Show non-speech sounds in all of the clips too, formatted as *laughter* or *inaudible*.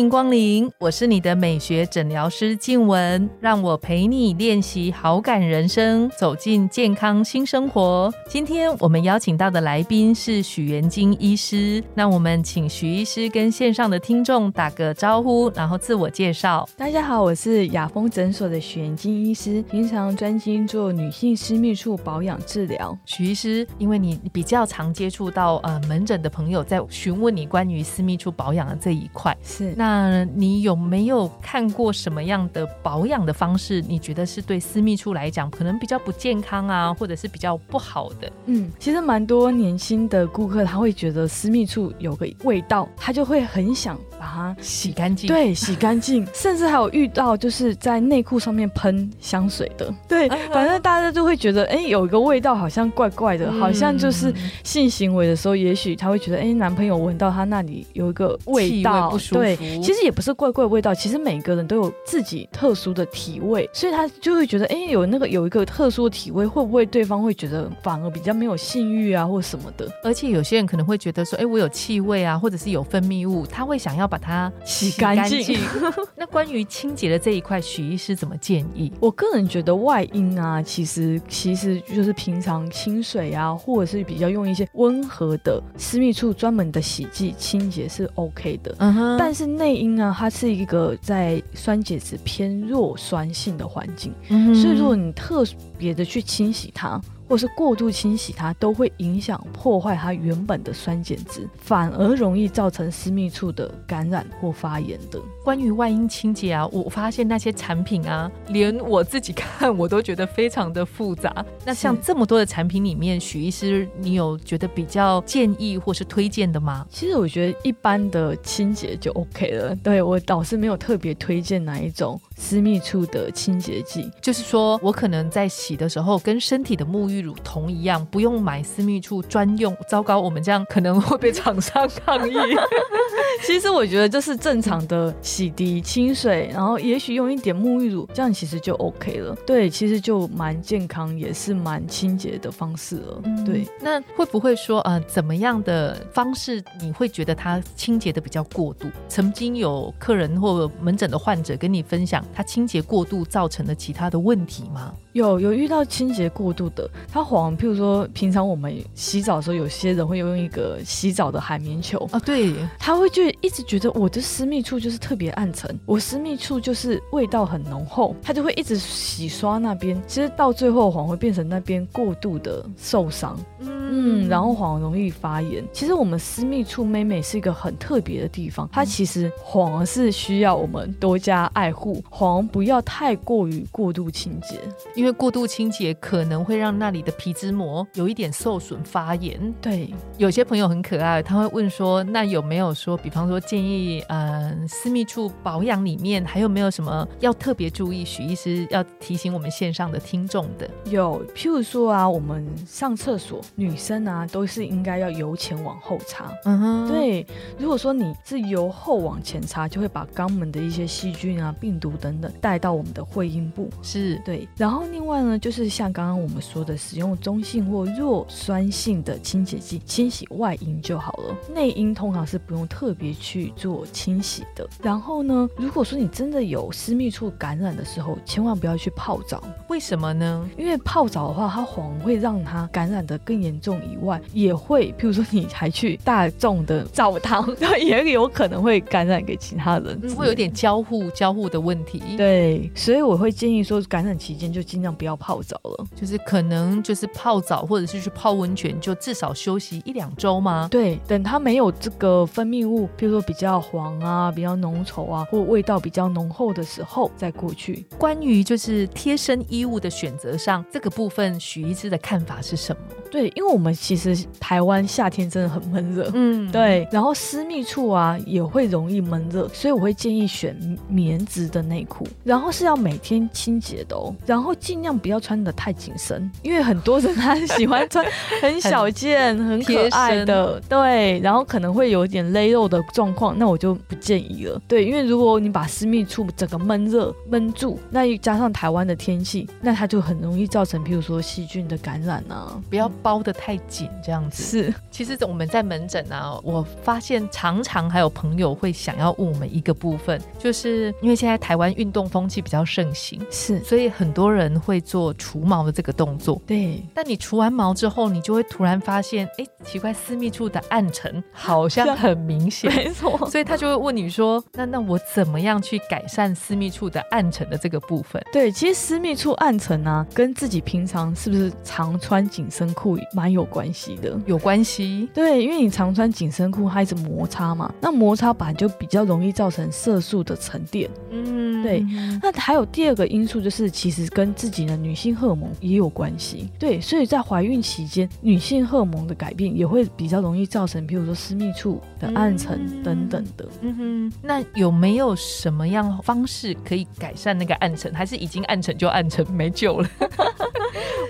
迎光临，我是你的美学诊疗师静文，让我陪你练习好感人生，走进健康新生活。今天我们邀请到的来宾是许元金医师，那我们请许医师跟线上的听众打个招呼，然后自我介绍。大家好，我是雅风诊所的许元金医师，平常专精做女性私密处保养治疗。许医师，因为你比较常接触到呃门诊的朋友在询问你关于私密处保养的这一块，是那你有没有看过什么样的保养的方式？你觉得是对私密处来讲可能比较不健康啊，或者是比较不好的？嗯，其实蛮多年轻的顾客他会觉得私密处有个味道，他就会很想把它洗干净。对，洗干净，甚至还有遇到就是在内裤上面喷香水的。*laughs* 对，反正大家就会觉得，哎，有一个味道好像怪怪的，好像就是性行为的时候，也许他会觉得，哎，男朋友闻到他那里有一个味道，不舒服。对。其实也不是怪怪味道，其实每个人都有自己特殊的体味，所以他就会觉得，哎，有那个有一个特殊的体味，会不会对方会觉得反而比较没有性欲啊，或什么的？而且有些人可能会觉得说，哎，我有气味啊，或者是有分泌物，他会想要把它洗干净。*laughs* 那关于清洁的这一块，许医师怎么建议？我个人觉得外阴啊，其实其实就是平常清水啊，或者是比较用一些温和的私密处专门的洗剂清洁是 OK 的。嗯哼，但是。内因呢，它是一个在酸碱值偏弱酸性的环境，所以如果你特别的去清洗它。或是过度清洗它，都会影响破坏它原本的酸碱值，反而容易造成私密处的感染或发炎的。关于外阴清洁啊，我发现那些产品啊，连我自己看我都觉得非常的复杂。那像这么多的产品里面，许医师，你有觉得比较建议或是推荐的吗？其实我觉得一般的清洁就 OK 了。对我倒是没有特别推荐哪一种私密处的清洁剂，就是说我可能在洗的时候跟身体的沐浴。乳同一样，不用买私密处专用。糟糕，我们这样可能会被厂商抗议。*laughs* 其实我觉得就是正常的洗涤清水，然后也许用一点沐浴乳，这样其实就 OK 了。对，其实就蛮健康，也是蛮清洁的方式了。对，那会不会说呃，怎么样的方式你会觉得它清洁的比较过度？曾经有客人或门诊的患者跟你分享，他清洁过度造成的其他的问题吗？有有遇到清洁过度的，它黄，譬如说平常我们洗澡的时候，有些人会用一个洗澡的海绵球啊，对，他会就一直觉得我的私密处就是特别暗沉，我私密处就是味道很浓厚，他就会一直洗刷那边，其实到最后黄会变成那边过度的受伤。嗯，然后黄容易发炎。其实我们私密处妹妹是一个很特别的地方，它其实黄是需要我们多加爱护，黄不要太过于过度清洁，因为过度清洁可能会让那里的皮脂膜有一点受损发炎。对，有些朋友很可爱，他会问说，那有没有说，比方说建议，嗯，私密处保养里面还有没有什么要特别注意？许医师要提醒我们线上的听众的，有，譬如说啊，我们上厕所女。生啊，都是应该要由前往后擦。嗯哼，对。如果说你是由后往前擦，就会把肛门的一些细菌啊、病毒等等带到我们的会阴部。是对。然后另外呢，就是像刚刚我们说的，使用中性或弱酸性的清洁剂清洗外阴就好了。内阴通常是不用特别去做清洗的。然后呢，如果说你真的有私密处感染的时候，千万不要去泡澡。为什么呢？因为泡澡的话，它黄会让它感染的更严重。以外也会，譬如说你还去大众的澡堂，*laughs* 也有可能会感染给其他人，会有点交互交互的问题。对，所以我会建议说，感染期间就尽量不要泡澡了，就是可能就是泡澡或者是去泡温泉，就至少休息一两周吗？对，等它没有这个分泌物，譬如说比较黄啊、比较浓稠啊，或味道比较浓厚的时候再过去。关于就是贴身衣物的选择上，这个部分许医师的看法是什么？对，因为我们其实台湾夏天真的很闷热，嗯，*laughs* 对，然后私密处啊也会容易闷热，所以我会建议选棉质的内裤，然后是要每天清洁的哦，然后尽量不要穿的太紧身，因为很多人 *laughs* 他喜欢穿很小件、很可爱的，对，然后可能会有点勒肉的状况，那我就不建议了。对，因为如果你把私密处整个闷热闷住，那加上台湾的天气，那它就很容易造成，譬如说细菌的感染啊，不要包的太紧，这样子是。其实我们在门诊啊，我发现常常还有朋友会想要问我们一个部分，就是因为现在台湾运动风气比较盛行，是，所以很多人会做除毛的这个动作。对，但你除完毛之后，你就会突然发现，哎，奇怪，私密处的暗沉好像很明显，*laughs* 没错。所以他就会问你说，那那我怎么样去改善私密处的暗沉的这个部分？对，其实私密处暗沉啊，跟自己平常是不是常穿紧身裤蛮有关系的，有关系。对，因为你常穿紧身裤，它一直摩擦嘛，那摩擦板就比较容易造成色素的沉淀。嗯，对。那还有第二个因素就是，其实跟自己的女性荷尔蒙也有关系。对，所以在怀孕期间，女性荷尔蒙的改变也会比较容易造成，比如说私密处的暗沉等等的。嗯哼，那有没有什么样方式可以改善那个暗沉？还是已经暗沉就暗沉，没救了？*laughs*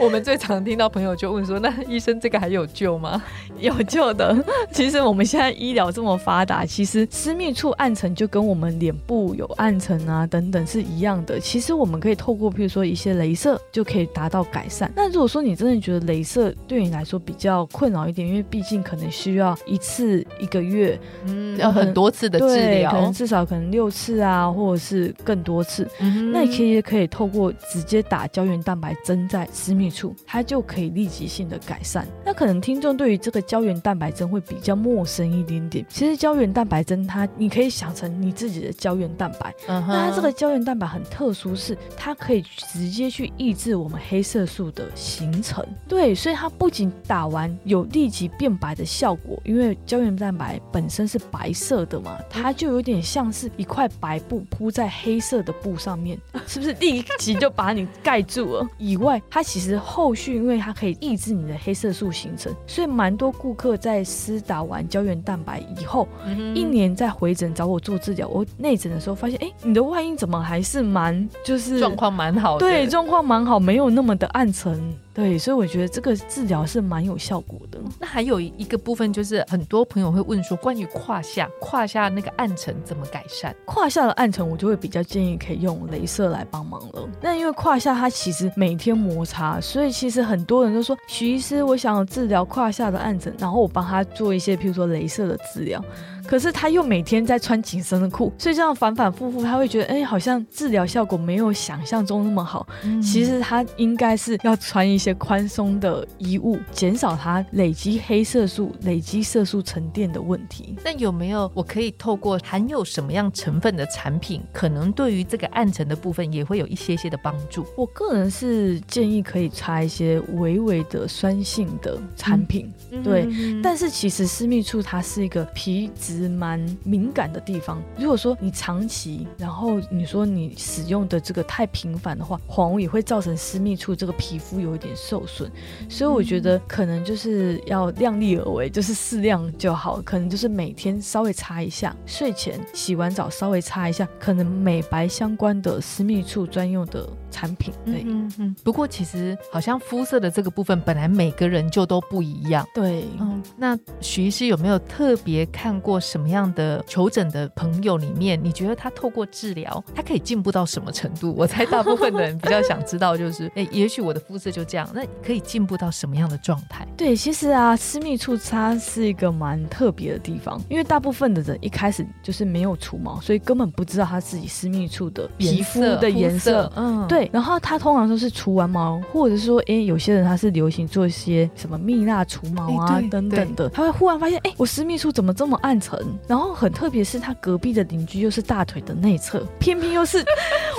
我们最常听到朋友就问说：“那医生这个还有救吗？” *laughs* 有救的。*laughs* 其实我们现在医疗这么发达，其实私密处暗沉就跟我们脸部有暗沉啊等等是一样的。其实我们可以透过譬如说一些镭射就可以达到改善。那如果说你真的觉得镭射对你来说比较困扰一点，因为毕竟可能需要一次一个月，嗯，要很多次的治疗，可能至少可能六次啊，或者是更多次。那你可以可以透过直接打胶原蛋白针在私密处，它就可以立即性的改善。那可能听众对于这个胶原蛋白针会比较陌生一点点。其实胶原蛋白针它，你可以想成你自己的胶原蛋白。那它这个胶原蛋白很特殊，是它可以直接去抑制我们黑色素的形成。对，所以它不仅打完有立即变白的效果，因为胶原蛋白本身是白色的嘛，它就有点像是一块白布铺在黑色的布上面，是不是立即就把你盖住了？以外，它其实后续因为它可以抑制你的黑色素形成，所以蛮多顾客在施打完胶原蛋白以后，一年再回诊找我做治疗，我内诊的时候发现，哎，你的外阴怎么还是蛮就是状况蛮好？对，状况蛮好，没有那么的暗沉。对，所以我觉得这个治疗是蛮有效果的。那还有一个部分就是，很多朋友会问说，关于胯下，胯下那个暗沉怎么改善？胯下的暗沉，我就会比较建议可以用镭射来帮忙了。那因为胯下它其实每天摩擦，所以其实很多人都说，徐医师，我想要治疗胯下的暗沉，然后我帮他做一些，譬如说镭射的治疗。可是他又每天在穿紧身的裤，所以这样反反复复，他会觉得，哎，好像治疗效果没有想象中那么好。其实他应该是要穿一些宽松的衣物，减少他累积黑色素、累积色素沉淀的问题。那有没有我可以透过含有什么样成分的产品，可能对于这个暗沉的部分也会有一些些的帮助？我个人是建议可以擦一些微微的酸性的产品，对。但是其实私密处它是一个皮脂。蛮敏感的地方。如果说你长期，然后你说你使用的这个太频繁的话，黄也会造成私密处这个皮肤有一点受损。所以我觉得可能就是要量力而为，就是适量就好。可能就是每天稍微擦一下，睡前洗完澡稍微擦一下，可能美白相关的私密处专用的产品。对，嗯嗯。不过其实好像肤色的这个部分，本来每个人就都不一样。对，嗯。那徐医师有没有特别看过？什么样的求诊的朋友里面，你觉得他透过治疗，他可以进步到什么程度？我猜大部分的人比较想知道，就是，*laughs* 哎，也许我的肤色就这样，那可以进步到什么样的状态？对，其实啊，私密处它是一个蛮特别的地方，因为大部分的人一开始就是没有除毛，所以根本不知道他自己私密处的皮肤的颜色。嗯，对。然后他通常都是除完毛，或者是说，哎，有些人他是流行做一些什么蜜蜡除毛啊等等的，他会忽然发现，哎，我私密处怎么这么暗沉？然后很特别，是他隔壁的邻居又是大腿的内侧，偏偏又是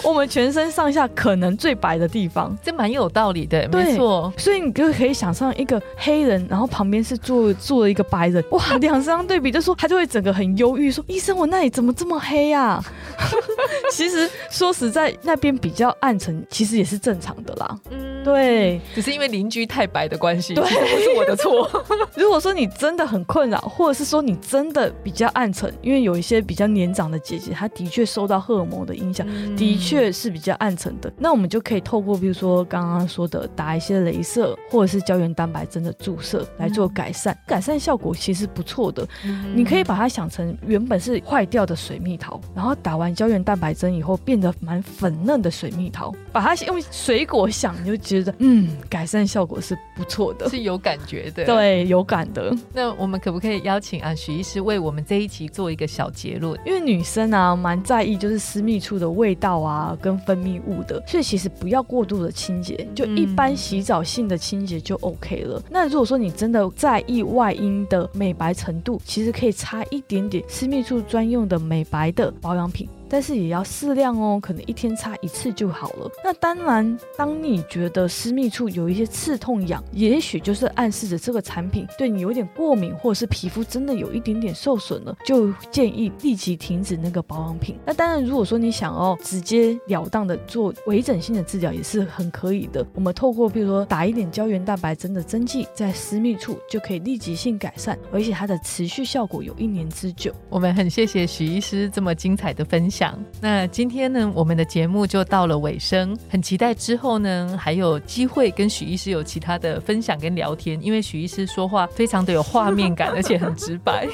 我们全身上下可能最白的地方，这蛮有道理的，没错。所以你就可以想象一个黑人，然后旁边是坐坐了一个白人，哇，两张对比，就说他就会整个很忧郁，说医生，我那里怎么这么黑呀？*laughs* *laughs* 其实说实在，那边比较暗沉，其实也是正常的啦。嗯，对，只是因为邻居太白的关系，对，不是我的错。*laughs* 如果说你真的很困扰，或者是说你真的比较暗沉，因为有一些比较年长的姐姐，她的确受到荷尔蒙的影响，的确是比较暗沉的。那我们就可以透过比如说刚刚说的打一些镭射，或者是胶原蛋白针的注射来做改善，改善效果其实不错的。你可以把它想成原本是坏掉的水蜜桃，然后打完胶原蛋白针以后变得蛮粉嫩的水蜜桃，把它用水果想，你就觉得嗯，改善效果是不错的，是有感觉的，对，有感的。那我们可不可以邀请啊许医师为我们这一期做一个小结论？因为女生啊蛮在意就是私密处的味道啊跟分泌物的，所以其实不要过度的清洁，就一般洗澡性的清洁就 OK 了。那如果说你真的在意外阴的美白程度，其实可以擦一点点私密处专用的美白的保养品。但是也要适量哦，可能一天擦一次就好了。那当然，当你觉得私密处有一些刺痛痒，也许就是暗示着这个产品对你有点过敏，或者是皮肤真的有一点点受损了，就建议立即停止那个保养品。那当然，如果说你想要直接了当的做微整性的治疗，也是很可以的。我们透过比如说打一点胶原蛋白针的针剂在私密处，就可以立即性改善，而且它的持续效果有一年之久。我们很谢谢许医师这么精彩的分享。那今天呢，我们的节目就到了尾声，很期待之后呢还有机会跟许医师有其他的分享跟聊天，因为许医师说话非常的有画面感，而且很直白。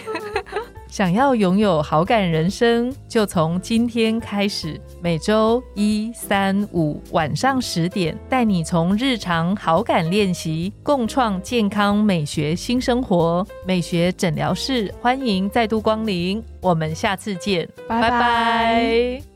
想要拥有好感人生，就从今天开始，每周一、三、五晚上十点，带你从日常好感练习，共创健康美学新生活。美学诊疗室欢迎再度光临，我们下次见，拜拜。